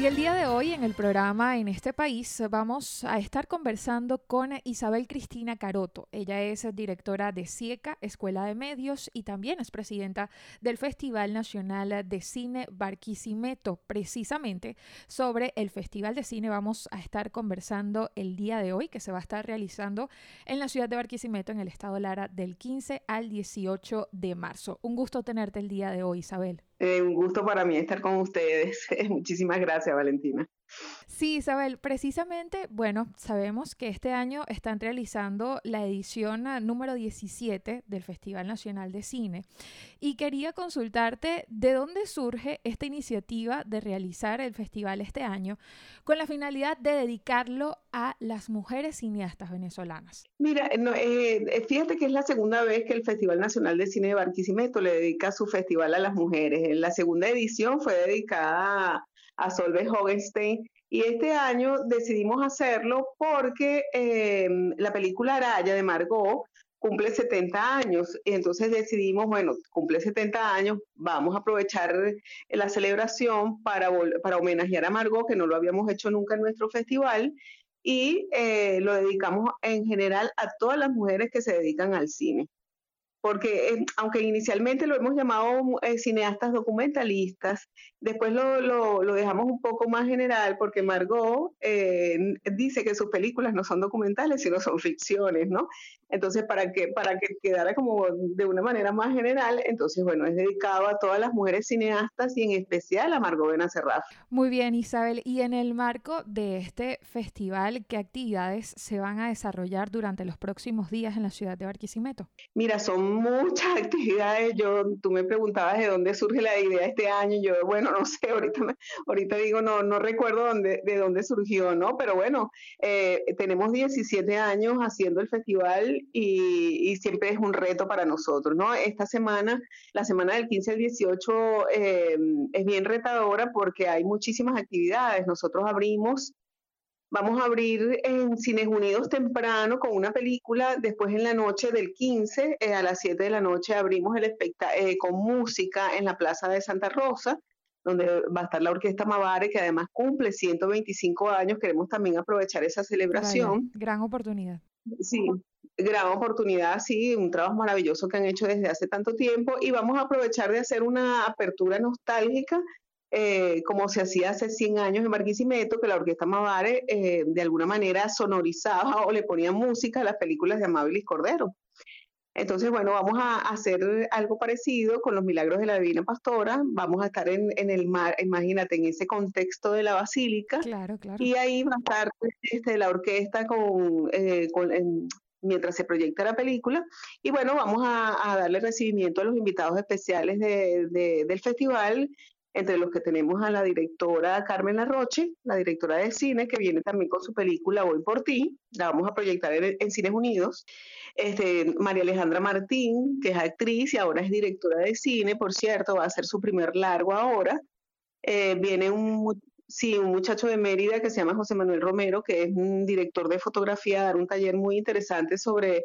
Y el día de hoy en el programa En este país vamos a estar conversando con Isabel Cristina Caroto. Ella es directora de CIECA, Escuela de Medios, y también es presidenta del Festival Nacional de Cine Barquisimeto. Precisamente sobre el Festival de Cine vamos a estar conversando el día de hoy, que se va a estar realizando en la ciudad de Barquisimeto, en el estado Lara, del 15 al 18 de marzo. Un gusto tenerte el día de hoy, Isabel. Eh, un gusto para mí estar con ustedes. Muchísimas gracias, Valentina. Sí, Isabel, precisamente, bueno, sabemos que este año están realizando la edición ah, número 17 del Festival Nacional de Cine y quería consultarte de dónde surge esta iniciativa de realizar el festival este año con la finalidad de dedicarlo a las mujeres cineastas venezolanas. Mira, eh, eh, fíjate que es la segunda vez que el Festival Nacional de Cine de Barquisimeto le dedica su festival a las mujeres. En la segunda edición fue dedicada a Solveig Hogenstein. Y este año decidimos hacerlo porque em, la película Araya de Margot cumple 70 años. Entonces decidimos, bueno, cumple 70 años, vamos a aprovechar la celebración para, para homenajear a Margot, que no lo habíamos hecho nunca en nuestro festival. Y eh, lo dedicamos en general a todas las mujeres que se dedican al cine porque eh, aunque inicialmente lo hemos llamado eh, cineastas documentalistas, después lo, lo, dejamos un poco más general porque Margot eh, dice que sus películas no son documentales, sino son ficciones, ¿no? Entonces, para que, para que quedara como de una manera más general, entonces, bueno, es dedicado a todas las mujeres cineastas y en especial a Margot Benacerraf. Muy bien, Isabel. Y en el marco de este festival, ¿qué actividades se van a desarrollar durante los próximos días en la ciudad de Barquisimeto? Mira, son muchas actividades. Yo, tú me preguntabas de dónde surge la idea este año. Yo, bueno, no sé, ahorita, ahorita digo, no, no recuerdo de dónde surgió, ¿no? Pero bueno, eh, tenemos 17 años haciendo el festival y, siempre es un reto para nosotros, ¿no? Esta semana, la semana del 15 al 18 eh, es bien retadora porque hay muchísimas actividades. Nosotros abrimos Vamos a abrir en Cines Unidos temprano con una película, después en la noche del 15 eh, a las 7 de la noche abrimos el espectáculo eh, con música en la Plaza de Santa Rosa, donde va a estar la Orquesta Mavare, que además cumple 125 años. Queremos también aprovechar esa celebración. gran oportunidad. Sí, gran oportunidad, sí, un trabajo maravilloso que han hecho desde hace tanto tiempo y vamos a aprovechar de hacer una apertura nostálgica eh, como se hacía hace 100 años en Barquisimeto, que la Orquesta Mavare eh, de alguna manera sonorizaba o le ponía música a las películas de Amabilis Cordero. Entonces, bueno, vamos a hacer algo parecido con los milagros de la Divina Pastora. Vamos a estar en, el mar, imagínate, en ese contexto de la basílica. Claro, claro. Y ahí va a estar este, la orquesta con, eh, mientras se proyecta la película. Y bueno, vamos a, darle recibimiento a los invitados especiales del festival, entre los que tenemos a la directora Carmen Larroche, la directora de cine, que viene también con su película Voy por ti, la vamos a proyectar en, Cines Unidos. Este, María Alejandra Martín, que es actriz y ahora es directora de cine, por cierto, va a hacer su primer largo ahora. Eh, viene un, sí, un muchacho de Mérida que se llama José Manuel Romero, que es un director de fotografía, a dar un taller muy interesante sobre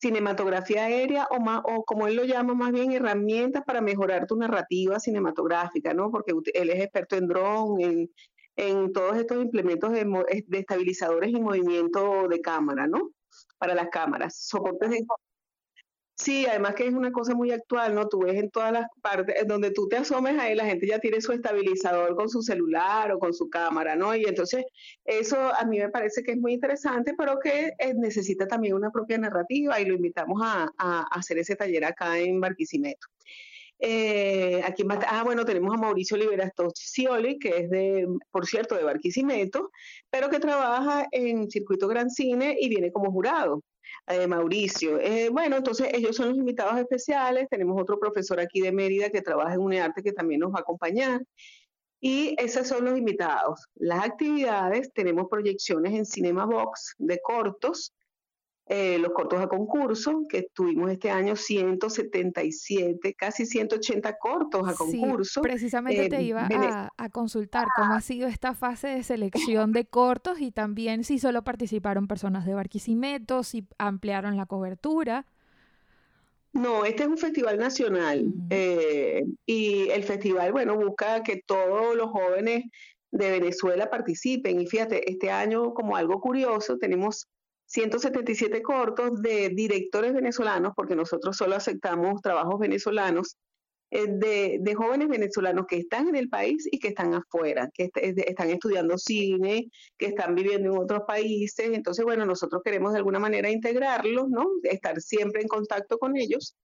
cinematografía aérea o, más, o como él lo llama más bien herramientas para mejorar tu narrativa cinematográfica, ¿no? Porque él es experto en dron, en, todos estos implementos de, de, estabilizadores y movimiento de cámara, ¿no? Para las cámaras, soportes de Sí, además que es una cosa muy actual, ¿no? Tú ves en todas las partes, donde tú te asomes ahí, la gente ya tiene su estabilizador con su celular o con su cámara, ¿no? Y entonces eso a mí me parece que es muy interesante, pero que eh, necesita también una propia narrativa y lo invitamos a, hacer ese taller acá en Barquisimeto. Eh, aquí ah, bueno, tenemos a Mauricio Liberastocioli, que es de, por cierto, de Barquisimeto, pero que trabaja en Circuito Gran Cine y viene como jurado. Eh, Mauricio. Eh, bueno, entonces ellos son los invitados especiales. Tenemos otro profesor aquí de Mérida que trabaja en UNEARTE que también nos va a acompañar. Y esos son los invitados. Las actividades, tenemos proyecciones en Cinema Box de cortos eh, los cortos a concurso, que tuvimos este año 177, casi 180 cortos a concurso. Sí, precisamente te eh, iba a, consultar cómo ha sido esta fase de selección de cortos y también si solo participaron personas de Barquisimeto, si ampliaron la cobertura. No, este es un festival nacional eh, y el festival, bueno, busca que todos los jóvenes de Venezuela participen. Y fíjate, este año, como algo curioso, tenemos 177 cortos de directores venezolanos, porque nosotros solo aceptamos trabajos venezolanos, eh, de, jóvenes venezolanos que están en el país y que están afuera, que están estudiando cine, que están viviendo en otros países. Entonces, bueno, nosotros queremos de alguna manera integrarlos, ¿no? Estar siempre en contacto con ellos.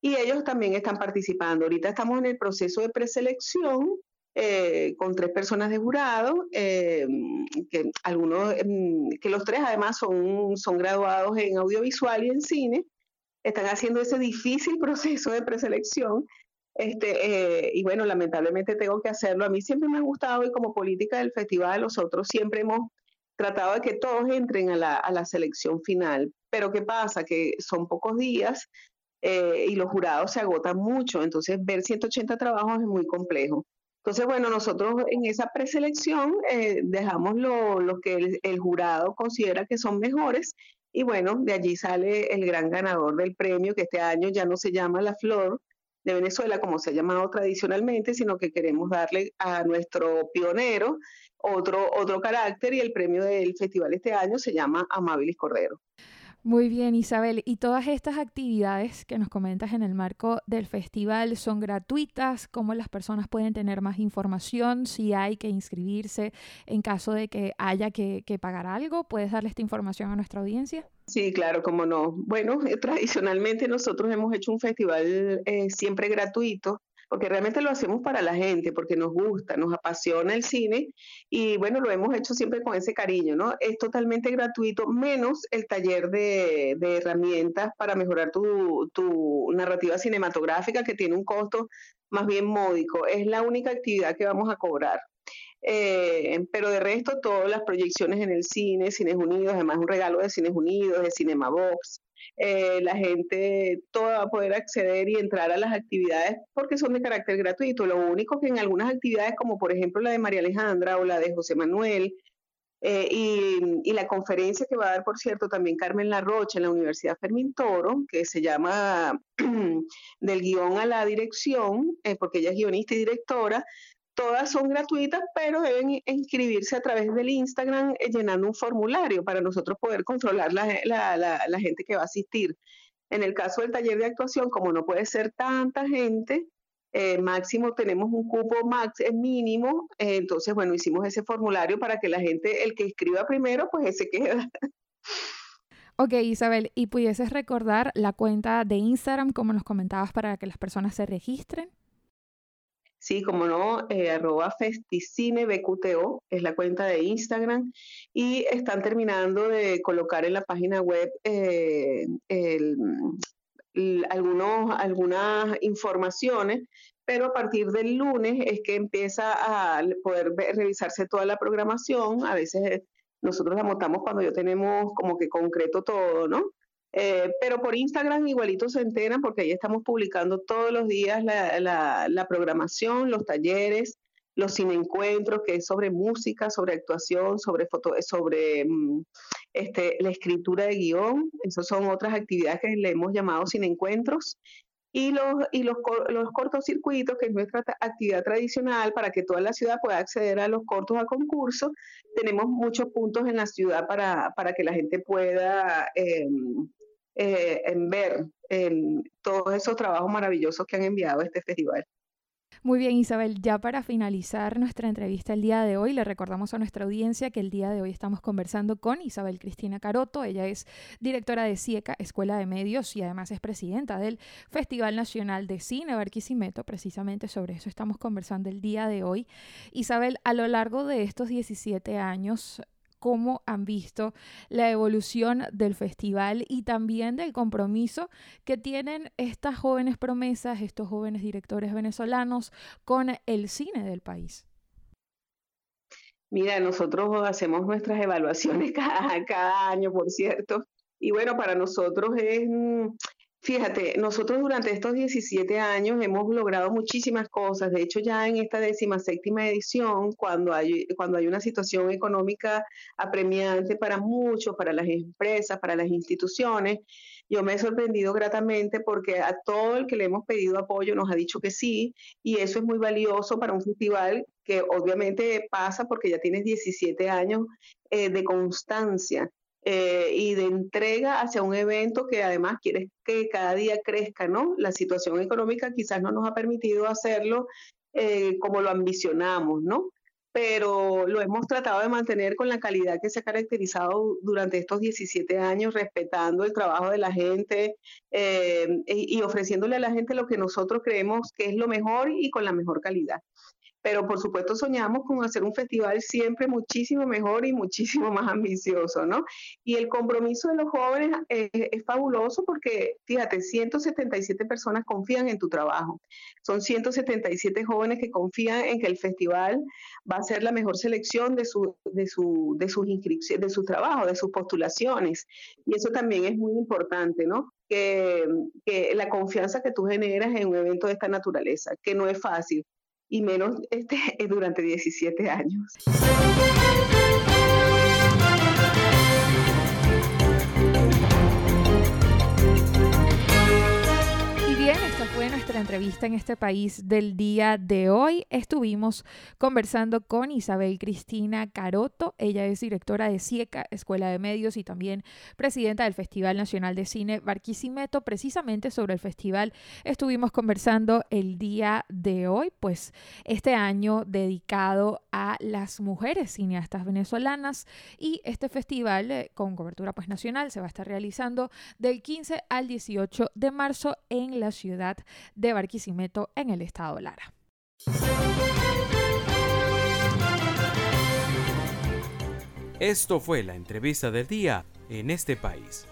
Y ellos también están participando. Ahorita estamos en el proceso de preselección eh, con tres personas de jurado, eh, que algunos, mm, que los tres además son, son graduados en audiovisual y en cine, están haciendo ese difícil proceso de preselección. Este, eh, y bueno, lamentablemente tengo que hacerlo. A mí siempre me ha gustado y como política del festival nosotros siempre hemos tratado de que todos entren a la, a la selección final. Pero ¿qué pasa? Que son pocos días y los jurados se agotan mucho, entonces ver 180 trabajos es muy complejo. Entonces, bueno, nosotros en esa preselección eh, dejamos lo, que el, jurado considera que son mejores y bueno, de allí sale el gran ganador del premio, que este año ya no se llama La Flor de Venezuela como se ha llamado tradicionalmente, sino que queremos darle a nuestro pionero otro, otro carácter y el premio del festival este año se llama Amabilis Cordero. Muy bien, Isabel. ¿Y todas estas actividades que nos comentas en el marco del festival son gratuitas? ¿Cómo las personas pueden tener más información? Si hay que inscribirse en caso de que haya que, pagar algo, ¿puedes darle esta información a nuestra audiencia? Sí, claro, cómo no. Bueno, eh, tradicionalmente nosotros hemos hecho un festival eh, siempre gratuito porque realmente lo hacemos para la gente, porque nos gusta, nos apasiona el cine y bueno, lo hemos hecho siempre con ese cariño, ¿no? Es totalmente gratuito, menos el taller de, herramientas para mejorar tu, tu narrativa cinematográfica que tiene un costo más bien módico. Es la única actividad que vamos a cobrar. Eh, pero de resto, todas las proyecciones en el cine, Cines Unidos, además un regalo de Cines Unidos, de Cinema Box, eh, la gente toda va a poder acceder y entrar a las actividades porque son de carácter gratuito. Lo único que en algunas actividades, como por ejemplo la de María Alejandra o la de José Manuel, eh, y, la conferencia que va a dar, por cierto, también Carmen Larrocha en la Universidad Fermín Toro, que se llama Del guion a la dirección, porque ella es guionista y directora, Todas son gratuitas, pero deben inscribirse a través del Instagram eh, llenando un formulario para nosotros poder controlar la, gente que va a asistir. En el caso del taller de actuación, como no puede ser tanta gente, eh, máximo tenemos un cupo max, mínimo, eh, entonces bueno, hicimos ese formulario para que la gente, el que escriba primero, pues ese queda. Ok, Isabel, ¿y pudieses recordar la cuenta de Instagram, como nos comentabas, para que las personas se registren? Sí, como no, eh, arroba festicine.bqto es la cuenta de Instagram y están terminando de colocar en la página web eh, algunos, algunas informaciones, pero a partir del lunes es que empieza a poder revisarse toda la programación. A veces nosotros la montamos cuando ya tenemos como que concreto todo, ¿no? Eh, pero por Instagram igualito se enteran porque ahí estamos publicando todos los días la, programación, los talleres, los cineencuentros, que es sobre música, sobre actuación, sobre foto, sobre mm, este, la escritura de guion. Esas son otras actividades que le hemos llamado cineencuentros. Y los, y los, los cortocircuitos, que es nuestra actividad tradicional para que toda la ciudad pueda acceder a los cortos a concurso. Tenemos muchos puntos en la ciudad para, para que la gente pueda em, eh, en ver todos esos trabajos maravillosos que han enviado a este festival. Muy bien, Isabel, ya para finalizar nuestra entrevista el día de hoy, le recordamos a nuestra audiencia que el día de hoy estamos conversando con Isabel Cristina Caroto. Ella es directora de CIECA, Escuela de Medios, y además es presidenta del Festival Nacional de Cine Barquisimeto. Precisamente sobre eso estamos conversando el día de hoy. Isabel, a lo largo de estos 17 años, cómo han visto la evolución del festival y también del compromiso que tienen estas jóvenes promesas, estos jóvenes directores venezolanos con el cine del país. Mira, nosotros hacemos nuestras evaluaciones cada, año, por cierto, y bueno, para nosotros es, Fíjate, nosotros durante estos 17 años hemos logrado muchísimas cosas. De hecho, ya en esta décima séptima edición, cuando hay, una situación económica apremiante para muchos, para las empresas, para las instituciones, yo me he sorprendido gratamente porque a todo el que le hemos pedido apoyo nos ha dicho que sí, y eso es muy valioso para un festival que obviamente pasa porque ya tienes 17 años eh, de constancia. Eh, y de entrega hacia un evento que además quieres que cada día crezca, ¿no? La situación económica quizás no nos ha permitido hacerlo eh, como lo ambicionamos, ¿no? Pero lo hemos tratado de mantener con la calidad que se ha caracterizado durante estos 17 años, respetando el trabajo de la gente eh, y ofreciéndole a la gente lo que nosotros creemos que es lo mejor y con la mejor calidad pero por supuesto soñamos con hacer un festival siempre muchísimo mejor y muchísimo más ambicioso, ¿no? Y el compromiso de los jóvenes es, fabuloso porque, fíjate, 177 personas confían en tu trabajo. Son 177 jóvenes que confían en que el festival va a ser la mejor selección de, su, de, su, de sus inscripciones, de su trabajo, de sus postulaciones. Y eso también es muy importante, ¿no? Que, la confianza que tú generas en un evento de esta naturaleza, que no es fácil y menos este, durante 17 años. Nuestra entrevista en este país del día de hoy. Estuvimos conversando con Isabel Cristina Caroto. Ella es directora de CIECA, Escuela de Medios, y también presidenta del Festival Nacional de Cine Barquisimeto. Precisamente sobre el festival estuvimos conversando el día de hoy, pues este año dedicado a las mujeres cineastas venezolanas y este festival eh, con cobertura pues nacional se va a estar realizando del 15 al 18 de marzo en la ciudad de Barquisimeto en el estado Lara. Esto fue la entrevista del día en este país.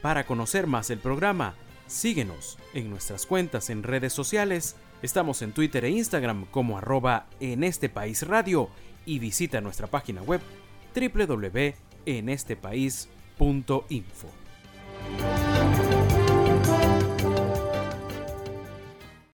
Para conocer más el programa, síguenos en nuestras cuentas en redes sociales. Estamos en Twitter e Instagram como arroba en este país radio y visita nuestra página web www.enestepais.info.